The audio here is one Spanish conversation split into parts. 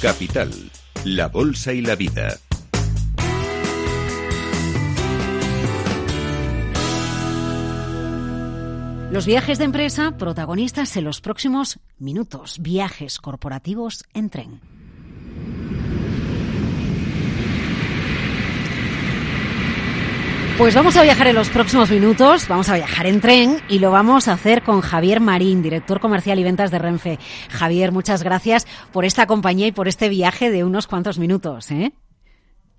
Capital, la Bolsa y la Vida. Los viajes de empresa protagonistas en los próximos minutos. Viajes corporativos en tren. Pues vamos a viajar en los próximos minutos, vamos a viajar en tren y lo vamos a hacer con Javier Marín, director comercial y ventas de Renfe. Javier, muchas gracias por esta compañía y por este viaje de unos cuantos minutos. ¿eh?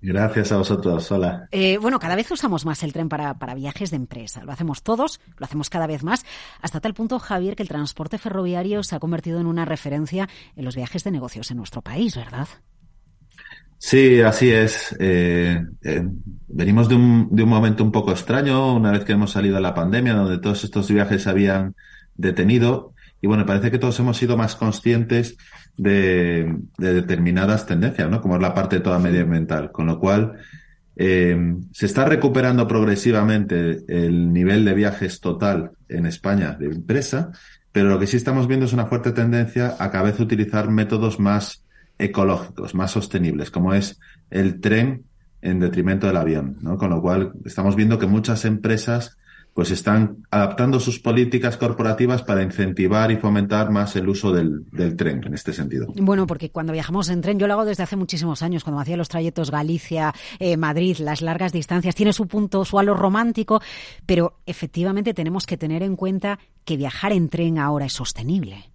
Gracias a vosotros, hola. Eh, bueno, cada vez usamos más el tren para, para viajes de empresa. Lo hacemos todos, lo hacemos cada vez más, hasta tal punto, Javier, que el transporte ferroviario se ha convertido en una referencia en los viajes de negocios en nuestro país, ¿verdad? Sí, así es. Eh, eh, venimos de un, de un momento un poco extraño, una vez que hemos salido de la pandemia, donde todos estos viajes se habían detenido. Y bueno, parece que todos hemos sido más conscientes de, de determinadas tendencias, ¿no? Como es la parte toda medioambiental. Con lo cual, eh, se está recuperando progresivamente el nivel de viajes total en España de empresa, pero lo que sí estamos viendo es una fuerte tendencia a cada vez utilizar métodos más ecológicos, más sostenibles, como es el tren en detrimento del avión, ¿no? Con lo cual estamos viendo que muchas empresas pues están adaptando sus políticas corporativas para incentivar y fomentar más el uso del, del, tren en este sentido. Bueno, porque cuando viajamos en tren, yo lo hago desde hace muchísimos años, cuando hacía los trayectos Galicia, eh, Madrid, las largas distancias, tiene su punto, su halo romántico, pero efectivamente tenemos que tener en cuenta que viajar en tren ahora es sostenible.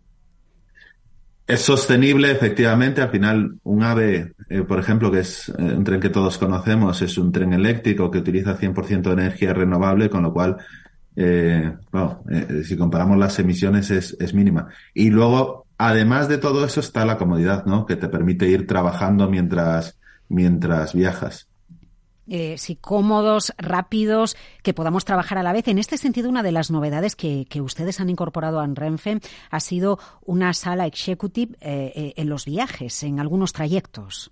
Es sostenible, efectivamente. Al final, un AVE, eh, por ejemplo, que es eh, un tren que todos conocemos, es un tren eléctrico que utiliza 100% de energía renovable, con lo cual, eh, bueno, eh, si comparamos las emisiones es, es mínima. Y luego, además de todo eso, está la comodidad, ¿no? Que te permite ir trabajando mientras, mientras viajas eh, sí, cómodos, rápidos, que podamos trabajar a la vez. En este sentido, una de las novedades que, que ustedes han incorporado en Renfe ha sido una sala executive eh, eh, en los viajes, en algunos trayectos.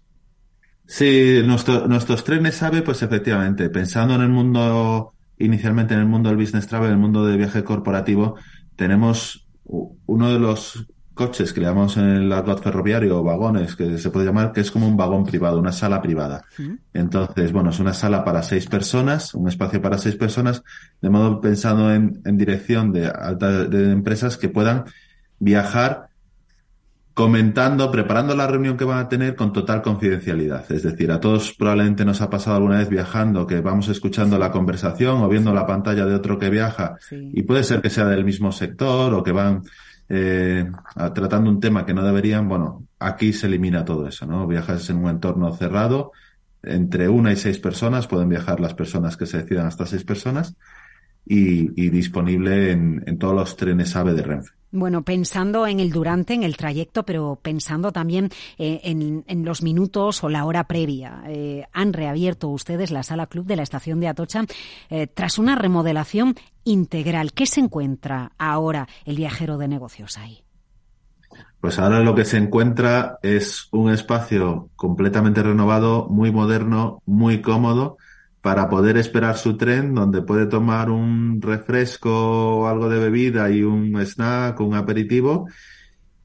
Sí, nuestro, nuestros trenes AVE, pues efectivamente, pensando en el mundo, inicialmente en el mundo del business travel, en el mundo de viaje corporativo, tenemos uno de los coches que le llamamos en el argot ferroviario o vagones, que se puede llamar, que es como un vagón privado, una sala privada. Entonces, bueno, es una sala para seis personas, un espacio para seis personas, de modo pensando en, en dirección de alta de empresas que puedan viajar comentando, preparando la reunión que van a tener con total confidencialidad. Es decir, a todos probablemente nos ha pasado alguna vez viajando que vamos escuchando la conversación o viendo la pantalla de otro que viaja sí. y puede ser que sea del mismo sector o que van eh, tratando un tema que no deberían, bueno, aquí se elimina todo eso, ¿no? Viajas en un entorno cerrado, entre una y seis personas, pueden viajar las personas que se decidan hasta seis personas y, y disponible en, en, todos los trenes AVE de Renfe. Bueno, pensando en el durante, en el trayecto, pero pensando también eh, en, en, los minutos o la hora previa. Eh, han reabierto ustedes la sala club de la estación de Atocha eh, tras una remodelación integral. ¿Qué se encuentra ahora el viajero de negocios ahí? Pues ahora lo que se encuentra es un espacio completamente renovado, muy moderno, muy cómodo para poder esperar su tren, donde puede tomar un refresco o algo de bebida y un snack, un aperitivo,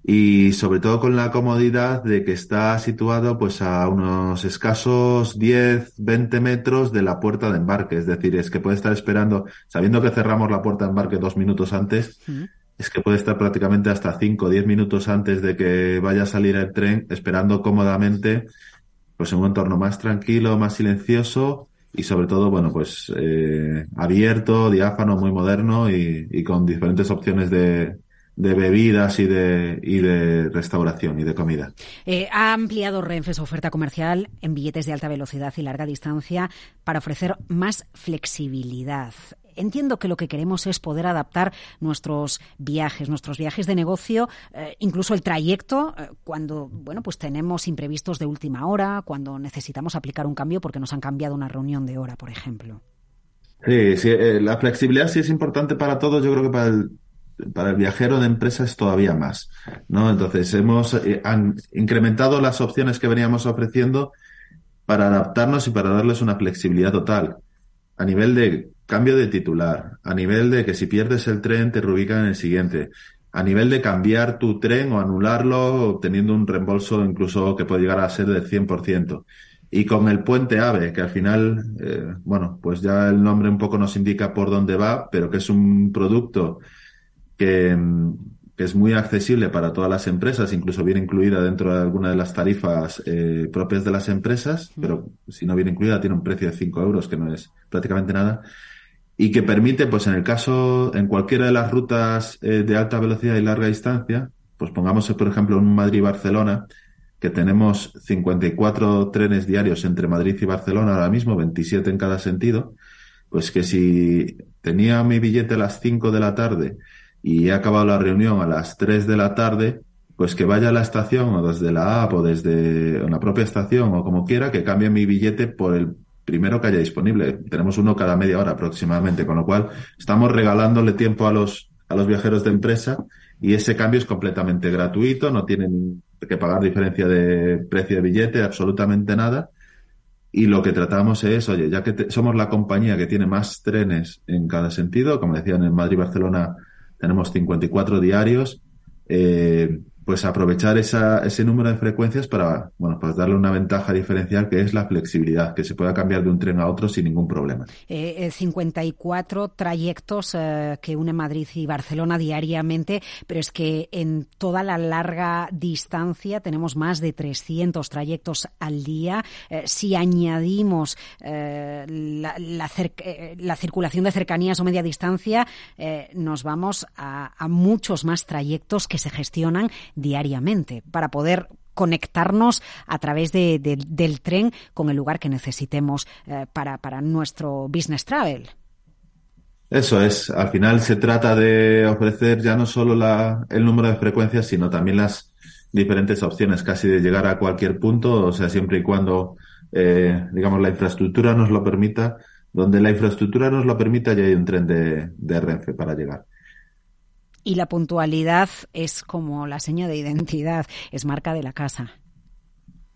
y sobre todo con la comodidad de que está situado pues a unos escasos 10, 20 metros de la puerta de embarque. Es decir, es que puede estar esperando, sabiendo que cerramos la puerta de embarque dos minutos antes, es que puede estar prácticamente hasta 5 o 10 minutos antes de que vaya a salir el tren, esperando cómodamente, pues en un entorno más tranquilo, más silencioso, y sobre todo, bueno, pues eh, abierto, diáfano, muy moderno y, y con diferentes opciones de, de bebidas y de, y de restauración y de comida. Eh, ha ampliado Renfe su oferta comercial en billetes de alta velocidad y larga distancia para ofrecer más flexibilidad. Entiendo que lo que queremos es poder adaptar nuestros viajes, nuestros viajes de negocio, eh, incluso el trayecto, eh, cuando bueno, pues tenemos imprevistos de última hora, cuando necesitamos aplicar un cambio porque nos han cambiado una reunión de hora, por ejemplo. Sí, sí eh, la flexibilidad sí es importante para todos. Yo creo que para el, para el viajero de empresa es todavía más, ¿no? Entonces hemos han incrementado las opciones que veníamos ofreciendo para adaptarnos y para darles una flexibilidad total a nivel de cambio de titular, a nivel de que si pierdes el tren te reubican en el siguiente. a nivel de cambiar tu tren o anularlo, obteniendo un reembolso incluso que puede llegar a ser del 100%. Y con el puente AVE, que al final, eh, bueno, pues ya el nombre un poco nos indica por dónde va, pero que es un producto que, que es muy accesible para todas las empresas, incluso viene incluida dentro de alguna de las tarifas eh, propias de las empresas, pero si no viene incluida tiene un precio de 5 euros, que no es prácticamente nada y que permite, pues en el caso, en cualquiera de las rutas eh, de alta velocidad y larga distancia, pues pongamos, por ejemplo, un Madrid-Barcelona, que tenemos 54 trenes diarios entre Madrid y Barcelona ahora mismo, 27 en cada sentido, pues que si tenía mi billete a las 5 de la tarde y he acabado la reunión a las 3 de la tarde, pues que vaya a la estación o desde la app o desde una propia estación o como quiera, que cambie mi billete por el primero que haya disponible. Tenemos uno cada media hora aproximadamente, con lo cual estamos regalándole tiempo a los, a los viajeros de empresa y ese cambio es completamente gratuito, no tienen que pagar diferencia de precio de billete, absolutamente nada. Y lo que tratamos es, oye, ya que somos la compañía que tiene más trenes en cada sentido, como decían en Madrid y Barcelona tenemos 54 diarios, eh, pues aprovechar esa, ese número de frecuencias para, bueno, pues darle una ventaja diferencial que es la flexibilidad, que se pueda cambiar de un tren a otro sin ningún problema. Eh, 54 eh, trayectos eh, que une Madrid y Barcelona diariamente, pero es que en toda la larga distancia tenemos más de 300 trayectos al día. Eh, si añadimos la, la, la, circulación de cercanías o media distancia, nos vamos a, a muchos más trayectos que se gestionan diariamente para poder conectarnos a través de, de, del tren con el lugar que necesitemos eh, para, para nuestro business travel. Eso es, al final se trata de ofrecer ya no solo la, el número de frecuencias, sino también las diferentes opciones, casi de llegar a cualquier punto, o sea, siempre y cuando, eh, digamos, la infraestructura nos lo permita, donde la infraestructura nos lo permita, ya hay un tren de, de Renfe para llegar. Y la puntualidad es como la seña de identidad, es marca de la casa.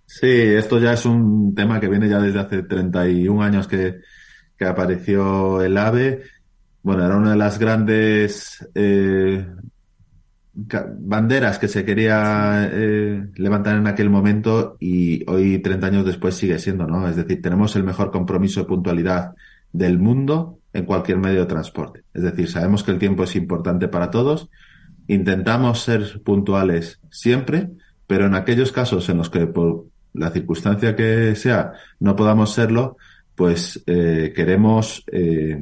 Sí, esto ya es un tema que viene ya desde hace 31 años que, que apareció el AVE. Bueno, era una de las grandes eh, banderas que se quería eh, levantar en aquel momento y hoy, 30 años después, sigue siendo, ¿no? Es decir, tenemos el mejor compromiso de puntualidad del mundo en cualquier medio de transporte. Es decir, sabemos que el tiempo es importante para todos, intentamos ser puntuales siempre, pero en aquellos casos en los que por la circunstancia que sea no podamos serlo, pues eh, queremos eh,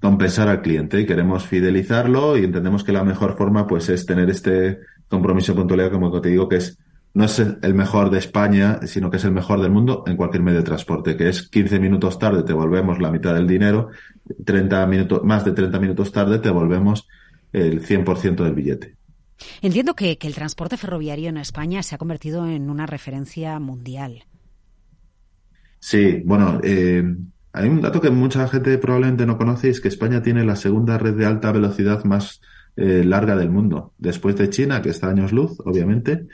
compensar al cliente y queremos fidelizarlo y entendemos que la mejor forma pues es tener este compromiso de puntualidad como te digo que es no es el mejor de España, sino que es el mejor del mundo en cualquier medio de transporte, que es 15 minutos tarde te volvemos la mitad del dinero, 30 minutos, más de 30 minutos tarde te volvemos el 100% del billete. Entiendo que, que, el transporte ferroviario en España se ha convertido en una referencia mundial. Sí, bueno, eh, hay un dato que mucha gente probablemente no conoce y es que España tiene la segunda red de alta velocidad más eh, larga del mundo, después de China, que está años luz, obviamente,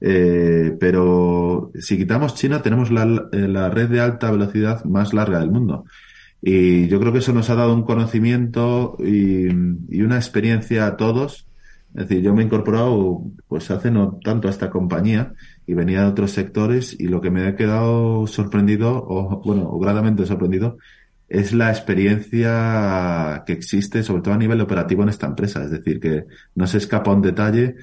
eh, pero si quitamos China tenemos la, eh, la, red de alta velocidad más larga del mundo. Y yo creo que eso nos ha dado un conocimiento y, y una experiencia a todos. Es decir, yo me he incorporado pues hace no tanto a esta compañía y venía de otros sectores y lo que me ha quedado sorprendido o bueno, o gradamente sorprendido es la experiencia que existe, sobre todo a nivel operativo en esta empresa. Es decir, que no se escapa un detalle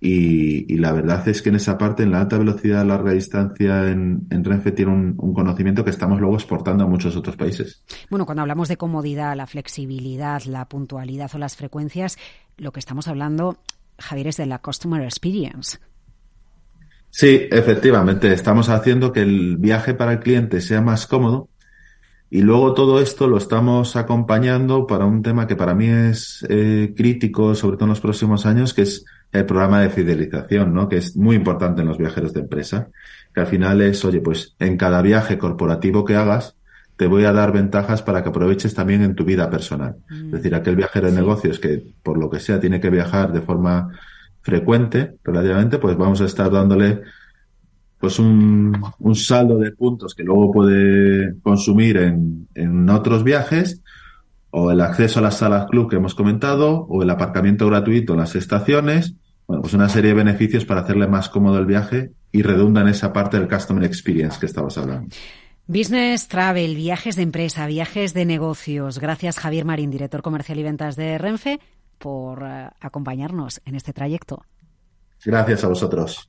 y, y la verdad es que en esa parte, en la alta velocidad, larga distancia, en, en Renfe tiene un, un, conocimiento que estamos luego exportando a muchos otros países. Bueno, cuando hablamos de comodidad, la flexibilidad, la puntualidad o las frecuencias, lo que estamos hablando, Javier, es de la Customer Experience. Sí, efectivamente, estamos haciendo que el viaje para el cliente sea más cómodo, y luego todo esto lo estamos acompañando para un tema que para mí es eh, crítico, sobre todo en los próximos años, que es el programa de fidelización, ¿no? Que es muy importante en los viajeros de empresa. Que al final es, oye, pues en cada viaje corporativo que hagas, te voy a dar ventajas para que aproveches también en tu vida personal. Mm. Es decir, aquel viajero de negocios que, por lo que sea, tiene que viajar de forma frecuente, relativamente, pues vamos a estar dándole pues un, un, saldo de puntos que luego puede consumir en, en otros viajes o el acceso a las salas club que hemos comentado, o el aparcamiento gratuito en las estaciones. Bueno, pues una serie de beneficios para hacerle más cómodo el viaje y redunda en esa parte del customer experience que estabas hablando. Business Travel, viajes de empresa, viajes de negocios. Gracias Javier Marín, director comercial y ventas de Renfe, por eh, acompañarnos en este trayecto. Gracias a vosotros.